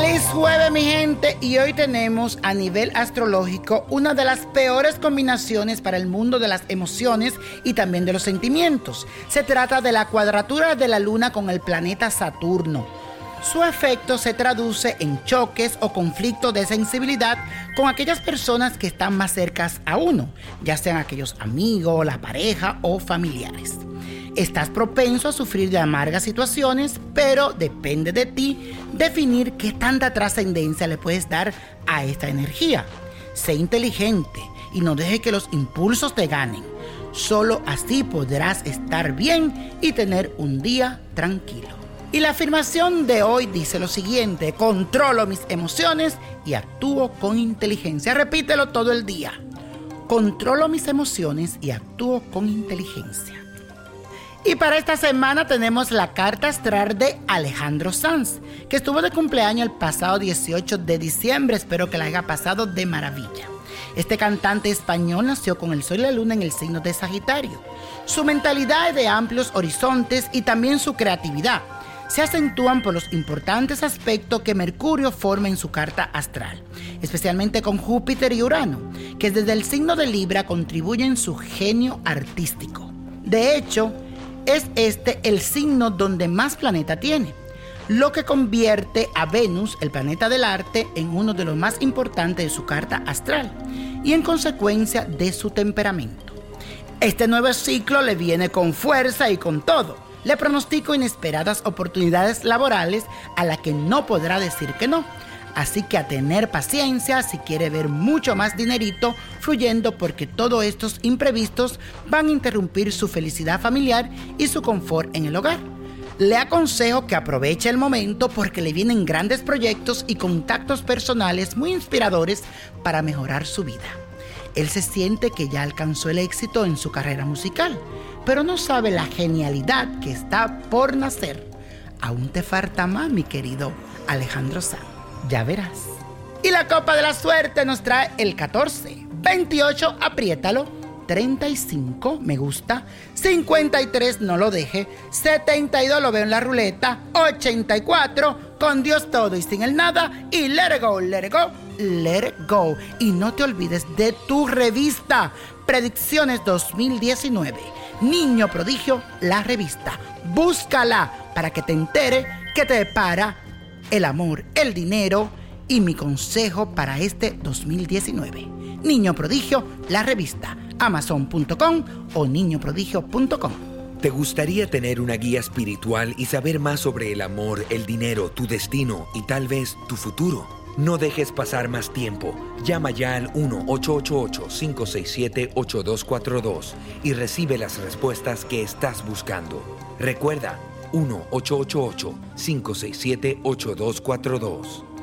Feliz jueves mi gente y hoy tenemos a nivel astrológico una de las peores combinaciones para el mundo de las emociones y también de los sentimientos. Se trata de la cuadratura de la luna con el planeta Saturno. Su efecto se traduce en choques o conflictos de sensibilidad con aquellas personas que están más cercas a uno, ya sean aquellos amigos, la pareja o familiares. Estás propenso a sufrir de amargas situaciones, pero depende de ti definir qué tanta trascendencia le puedes dar a esta energía. Sé inteligente y no deje que los impulsos te ganen. Solo así podrás estar bien y tener un día tranquilo. Y la afirmación de hoy dice lo siguiente, controlo mis emociones y actúo con inteligencia. Repítelo todo el día. Controlo mis emociones y actúo con inteligencia. Y para esta semana tenemos la carta astral de Alejandro Sanz, que estuvo de cumpleaños el pasado 18 de diciembre. Espero que la haya pasado de maravilla. Este cantante español nació con el sol y la luna en el signo de Sagitario. Su mentalidad es de amplios horizontes y también su creatividad se acentúan por los importantes aspectos que Mercurio forma en su carta astral, especialmente con Júpiter y Urano, que desde el signo de Libra contribuyen su genio artístico. De hecho, es este el signo donde más planeta tiene, lo que convierte a Venus, el planeta del arte, en uno de los más importantes de su carta astral y en consecuencia de su temperamento. Este nuevo ciclo le viene con fuerza y con todo le pronostico inesperadas oportunidades laborales a las que no podrá decir que no. Así que a tener paciencia si quiere ver mucho más dinerito fluyendo porque todos estos imprevistos van a interrumpir su felicidad familiar y su confort en el hogar. Le aconsejo que aproveche el momento porque le vienen grandes proyectos y contactos personales muy inspiradores para mejorar su vida. Él se siente que ya alcanzó el éxito en su carrera musical pero no sabe la genialidad que está por nacer. Aún te falta más, mi querido Alejandro Sanz. Ya verás. Y la copa de la suerte nos trae el 14, 28, apriétalo, 35, me gusta, 53, no lo deje, 72, lo veo en la ruleta, 84, con Dios todo y sin el nada, y let go, let go, let go. Y no te olvides de tu revista, Predicciones 2019 Niño Prodigio, la revista. Búscala para que te entere que te depara el amor, el dinero y mi consejo para este 2019. Niño Prodigio, la revista. Amazon.com o niñoprodigio.com. ¿Te gustaría tener una guía espiritual y saber más sobre el amor, el dinero, tu destino y tal vez tu futuro? No dejes pasar más tiempo. Llama ya al 1-888-567-8242 y recibe las respuestas que estás buscando. Recuerda, 1-888-567-8242.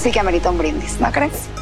sí que amerita un brindis, ¿no crees?